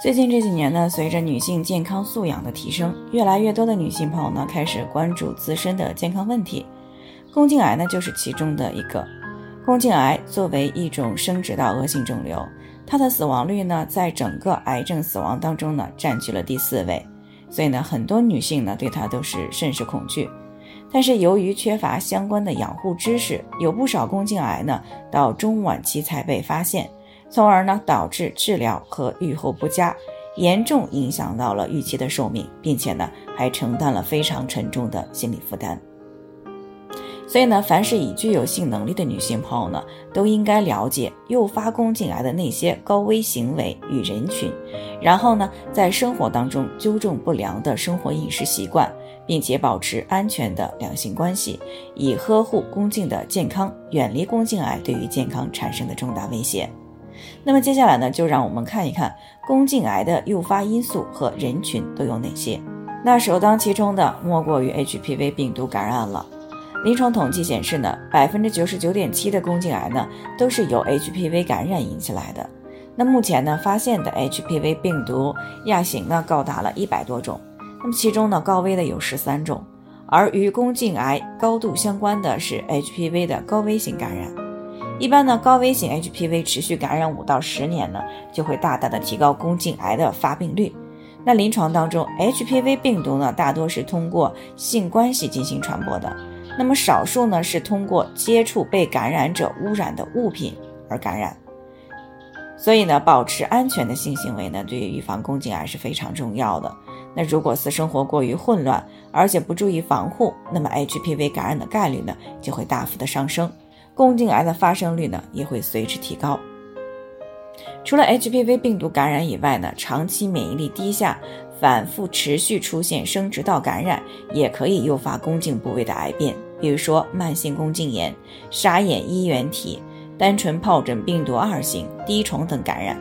最近这几年呢，随着女性健康素养的提升，越来越多的女性朋友呢开始关注自身的健康问题。宫颈癌呢就是其中的一个。宫颈癌作为一种生殖道恶性肿瘤，它的死亡率呢在整个癌症死亡当中呢占据了第四位，所以呢很多女性呢对它都是甚是恐惧。但是由于缺乏相关的养护知识，有不少宫颈癌呢到中晚期才被发现。从而呢，导致治疗和预后不佳，严重影响到了预期的寿命，并且呢，还承担了非常沉重的心理负担。所以呢，凡是已具有性能力的女性朋友呢，都应该了解诱发宫颈癌的那些高危行为与人群，然后呢，在生活当中纠正不良的生活饮食习惯，并且保持安全的两性关系，以呵护宫颈的健康，远离宫颈癌对于健康产生的重大威胁。那么接下来呢，就让我们看一看宫颈癌的诱发因素和人群都有哪些。那首当其冲的莫过于 HPV 病毒感染了。临床统计显示呢，百分之九十九点七的宫颈癌呢都是由 HPV 感染引起来的。那目前呢发现的 HPV 病毒亚型呢高达了一百多种，那么其中呢高危的有十三种，而与宫颈癌高度相关的是 HPV 的高危型感染。一般呢，高危型 HPV 持续感染五到十年呢，就会大大的提高宫颈癌的发病率。那临床当中，HPV 病毒呢，大多是通过性关系进行传播的，那么少数呢是通过接触被感染者污染的物品而感染。所以呢，保持安全的性行为呢，对于预防宫颈癌是非常重要的。那如果私生活过于混乱，而且不注意防护，那么 HPV 感染的概率呢，就会大幅的上升。宫颈癌的发生率呢也会随之提高。除了 HPV 病毒感染以外呢，长期免疫力低下、反复持续出现生殖道感染，也可以诱发宫颈部位的癌变，比如说慢性宫颈炎、沙眼衣原体、单纯疱疹病毒二型、滴虫等感染。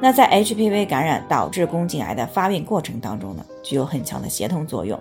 那在 HPV 感染导致宫颈癌的发病过程当中呢，具有很强的协同作用。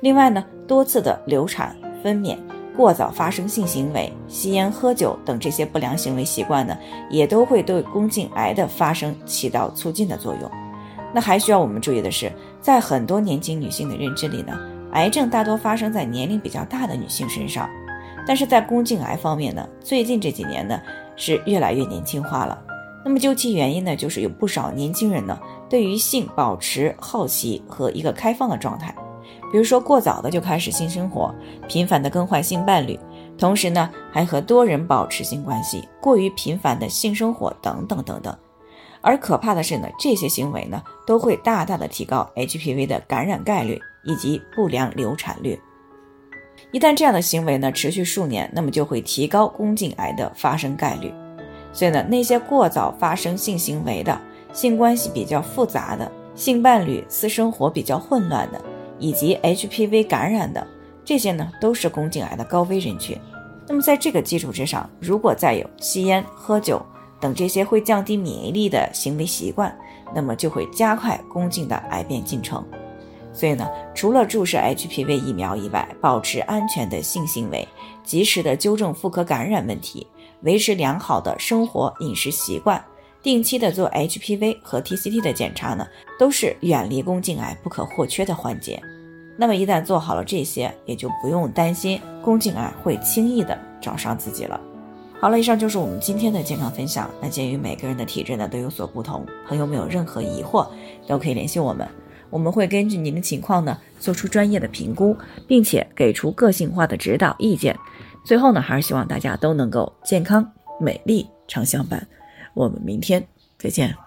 另外呢，多次的流产、分娩。过早发生性行为、吸烟、喝酒等这些不良行为习惯呢，也都会对宫颈癌的发生起到促进的作用。那还需要我们注意的是，在很多年轻女性的认知里呢，癌症大多发生在年龄比较大的女性身上。但是在宫颈癌方面呢，最近这几年呢是越来越年轻化了。那么究其原因呢，就是有不少年轻人呢对于性保持好奇和一个开放的状态。比如说，过早的就开始性生活，频繁的更换性伴侣，同时呢，还和多人保持性关系，过于频繁的性生活等等等等。而可怕的是呢，这些行为呢，都会大大的提高 HPV 的感染概率以及不良流产率。一旦这样的行为呢持续数年，那么就会提高宫颈癌的发生概率。所以呢，那些过早发生性行为的、性关系比较复杂的、性伴侣私生活比较混乱的。以及 HPV 感染的这些呢，都是宫颈癌的高危人群。那么在这个基础之上，如果再有吸烟、喝酒等这些会降低免疫力的行为习惯，那么就会加快宫颈的癌变进程。所以呢，除了注射 HPV 疫苗以外，保持安全的性行为，及时的纠正妇科感染问题，维持良好的生活饮食习惯，定期的做 HPV 和 TCT 的检查呢，都是远离宫颈癌不可或缺的环节。那么一旦做好了这些，也就不用担心宫颈癌会轻易的找上自己了。好了，以上就是我们今天的健康分享。那鉴于每个人的体质呢都有所不同，朋友们有任何疑惑都可以联系我们，我们会根据您的情况呢做出专业的评估，并且给出个性化的指导意见。最后呢，还是希望大家都能够健康美丽常相伴。我们明天再见。